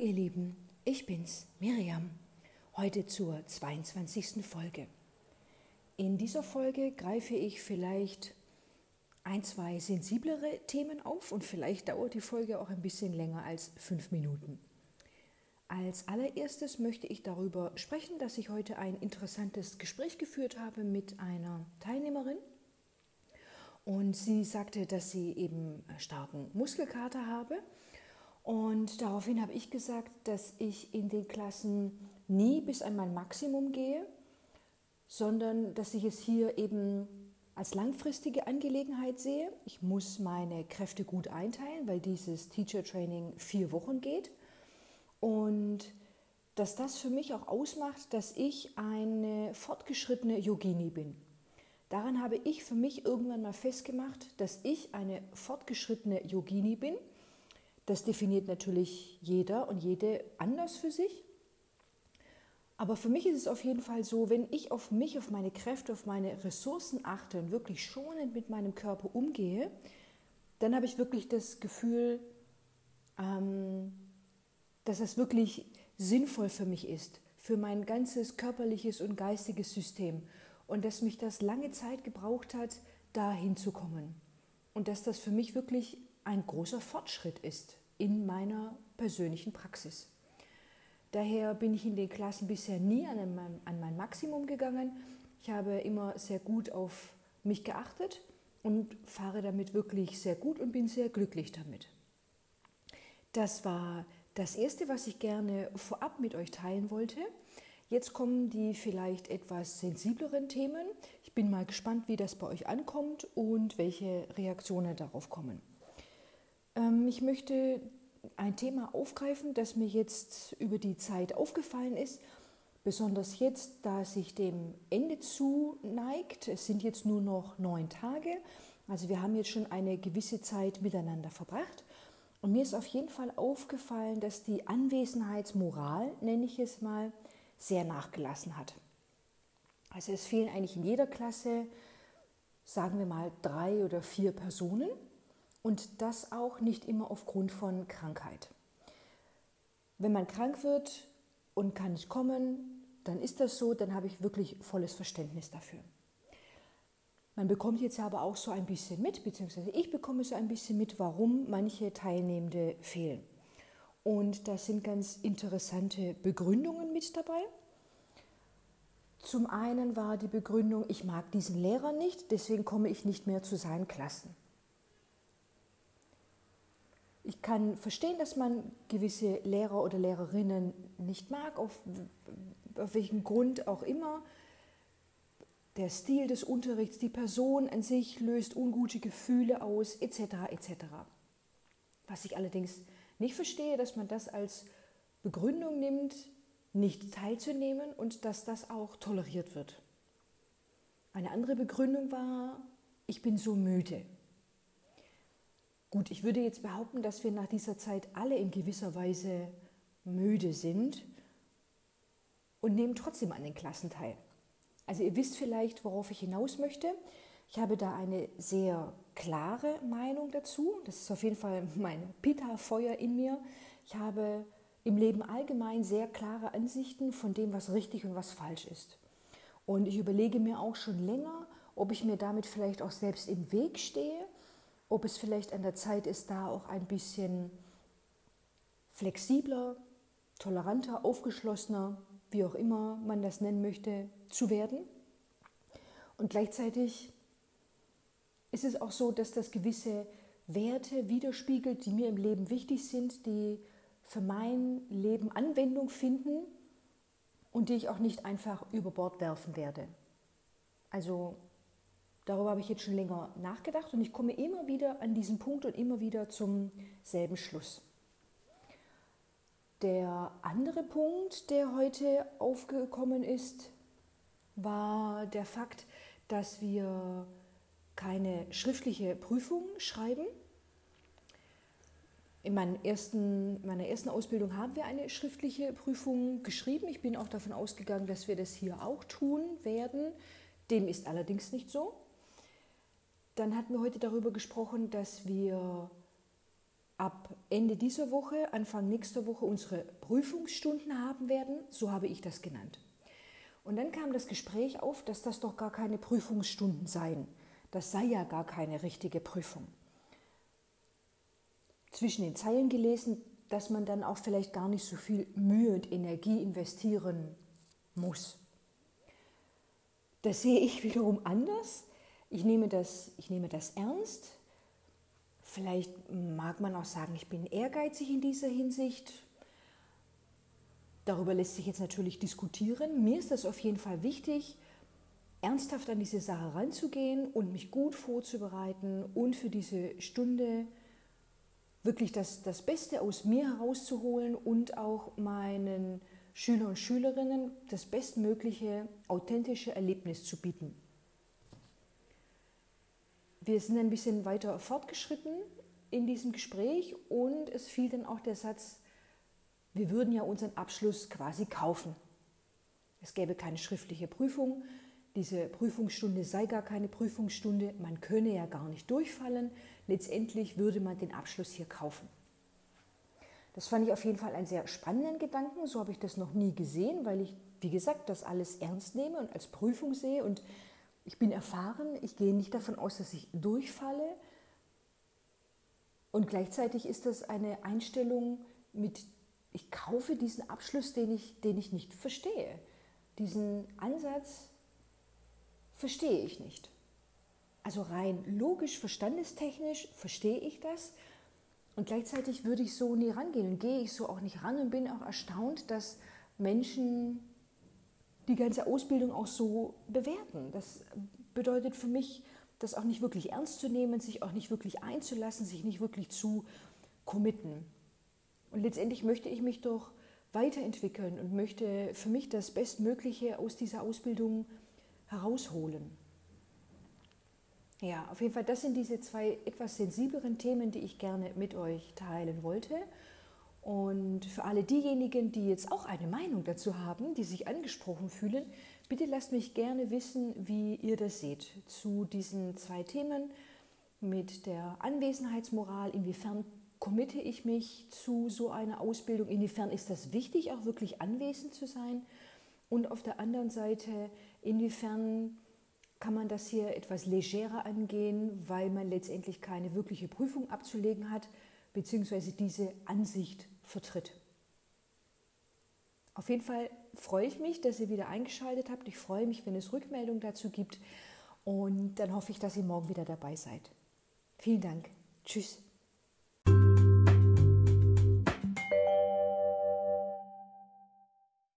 ihr Lieben, ich bin's, Miriam, heute zur 22. Folge. In dieser Folge greife ich vielleicht ein, zwei sensiblere Themen auf und vielleicht dauert die Folge auch ein bisschen länger als fünf Minuten. Als allererstes möchte ich darüber sprechen, dass ich heute ein interessantes Gespräch geführt habe mit einer Teilnehmerin. Und sie sagte, dass sie eben starken Muskelkater habe und daraufhin habe ich gesagt, dass ich in den Klassen nie bis an mein Maximum gehe, sondern dass ich es hier eben als langfristige Angelegenheit sehe. Ich muss meine Kräfte gut einteilen, weil dieses Teacher Training vier Wochen geht. Und dass das für mich auch ausmacht, dass ich eine fortgeschrittene Yogini bin. Daran habe ich für mich irgendwann mal festgemacht, dass ich eine fortgeschrittene Yogini bin das definiert natürlich jeder und jede anders für sich. Aber für mich ist es auf jeden Fall so, wenn ich auf mich, auf meine Kräfte, auf meine Ressourcen achte und wirklich schonend mit meinem Körper umgehe, dann habe ich wirklich das Gefühl, ähm, dass es wirklich sinnvoll für mich ist, für mein ganzes körperliches und geistiges System. Und dass mich das lange Zeit gebraucht hat, da hinzukommen. Und dass das für mich wirklich ein großer Fortschritt ist in meiner persönlichen Praxis. Daher bin ich in den Klassen bisher nie an mein, an mein Maximum gegangen. Ich habe immer sehr gut auf mich geachtet und fahre damit wirklich sehr gut und bin sehr glücklich damit. Das war das Erste, was ich gerne vorab mit euch teilen wollte. Jetzt kommen die vielleicht etwas sensibleren Themen. Ich bin mal gespannt, wie das bei euch ankommt und welche Reaktionen darauf kommen. Ähm, ich möchte ein Thema aufgreifen, das mir jetzt über die Zeit aufgefallen ist, besonders jetzt, da sich dem Ende zuneigt. Es sind jetzt nur noch neun Tage, also wir haben jetzt schon eine gewisse Zeit miteinander verbracht. Und mir ist auf jeden Fall aufgefallen, dass die Anwesenheitsmoral, nenne ich es mal, sehr nachgelassen hat. Also es fehlen eigentlich in jeder Klasse, sagen wir mal, drei oder vier Personen. Und das auch nicht immer aufgrund von Krankheit. Wenn man krank wird und kann nicht kommen, dann ist das so, dann habe ich wirklich volles Verständnis dafür. Man bekommt jetzt aber auch so ein bisschen mit, beziehungsweise ich bekomme so ein bisschen mit, warum manche Teilnehmende fehlen. Und da sind ganz interessante Begründungen mit dabei. Zum einen war die Begründung, ich mag diesen Lehrer nicht, deswegen komme ich nicht mehr zu seinen Klassen. Ich kann verstehen, dass man gewisse Lehrer oder Lehrerinnen nicht mag, auf, auf welchen Grund auch immer. Der Stil des Unterrichts, die Person an sich löst ungute Gefühle aus, etc. etc. Was ich allerdings nicht verstehe, dass man das als Begründung nimmt, nicht teilzunehmen und dass das auch toleriert wird. Eine andere Begründung war, ich bin so müde. Gut, ich würde jetzt behaupten, dass wir nach dieser Zeit alle in gewisser Weise müde sind und nehmen trotzdem an den Klassen teil. Also ihr wisst vielleicht, worauf ich hinaus möchte. Ich habe da eine sehr klare Meinung dazu. Das ist auf jeden Fall mein Pitta-Feuer in mir. Ich habe im Leben allgemein sehr klare Ansichten von dem, was richtig und was falsch ist. Und ich überlege mir auch schon länger, ob ich mir damit vielleicht auch selbst im Weg stehe ob es vielleicht an der Zeit ist, da auch ein bisschen flexibler, toleranter, aufgeschlossener, wie auch immer man das nennen möchte, zu werden. Und gleichzeitig ist es auch so, dass das gewisse Werte widerspiegelt, die mir im Leben wichtig sind, die für mein Leben Anwendung finden und die ich auch nicht einfach über Bord werfen werde. Also Darüber habe ich jetzt schon länger nachgedacht und ich komme immer wieder an diesen Punkt und immer wieder zum selben Schluss. Der andere Punkt, der heute aufgekommen ist, war der Fakt, dass wir keine schriftliche Prüfung schreiben. In ersten, meiner ersten Ausbildung haben wir eine schriftliche Prüfung geschrieben. Ich bin auch davon ausgegangen, dass wir das hier auch tun werden. Dem ist allerdings nicht so. Dann hatten wir heute darüber gesprochen, dass wir ab Ende dieser Woche, Anfang nächster Woche unsere Prüfungsstunden haben werden. So habe ich das genannt. Und dann kam das Gespräch auf, dass das doch gar keine Prüfungsstunden seien. Das sei ja gar keine richtige Prüfung. Zwischen den Zeilen gelesen, dass man dann auch vielleicht gar nicht so viel Mühe und Energie investieren muss. Das sehe ich wiederum anders. Ich nehme das, ich nehme das ernst. Vielleicht mag man auch sagen, ich bin ehrgeizig in dieser Hinsicht. Darüber lässt sich jetzt natürlich diskutieren. Mir ist das auf jeden Fall wichtig, ernsthaft an diese Sache ranzugehen und mich gut vorzubereiten und für diese Stunde wirklich das, das Beste aus mir herauszuholen und auch meinen Schüler und Schülerinnen das bestmögliche, authentische Erlebnis zu bieten. Wir sind ein bisschen weiter fortgeschritten in diesem Gespräch und es fiel dann auch der Satz, wir würden ja unseren Abschluss quasi kaufen. Es gäbe keine schriftliche Prüfung, diese Prüfungsstunde sei gar keine Prüfungsstunde, man könne ja gar nicht durchfallen, letztendlich würde man den Abschluss hier kaufen. Das fand ich auf jeden Fall einen sehr spannenden Gedanken, so habe ich das noch nie gesehen, weil ich, wie gesagt, das alles ernst nehme und als Prüfung sehe und ich bin erfahren, ich gehe nicht davon aus, dass ich durchfalle. Und gleichzeitig ist das eine Einstellung mit, ich kaufe diesen Abschluss, den ich, den ich nicht verstehe. Diesen Ansatz verstehe ich nicht. Also rein logisch, verstandestechnisch verstehe ich das. Und gleichzeitig würde ich so nie rangehen und gehe ich so auch nicht ran und bin auch erstaunt, dass Menschen die ganze Ausbildung auch so bewerten. Das bedeutet für mich, das auch nicht wirklich ernst zu nehmen, sich auch nicht wirklich einzulassen, sich nicht wirklich zu committen. Und letztendlich möchte ich mich doch weiterentwickeln und möchte für mich das Bestmögliche aus dieser Ausbildung herausholen. Ja, auf jeden Fall, das sind diese zwei etwas sensibleren Themen, die ich gerne mit euch teilen wollte. Und für alle diejenigen, die jetzt auch eine Meinung dazu haben, die sich angesprochen fühlen, bitte lasst mich gerne wissen, wie ihr das seht zu diesen zwei Themen mit der Anwesenheitsmoral. Inwiefern committe ich mich zu so einer Ausbildung? Inwiefern ist das wichtig, auch wirklich anwesend zu sein? Und auf der anderen Seite, inwiefern kann man das hier etwas legerer angehen, weil man letztendlich keine wirkliche Prüfung abzulegen hat, beziehungsweise diese Ansicht vertritt. Auf jeden Fall freue ich mich, dass ihr wieder eingeschaltet habt. Ich freue mich, wenn es Rückmeldungen dazu gibt. Und dann hoffe ich, dass ihr morgen wieder dabei seid. Vielen Dank. Tschüss.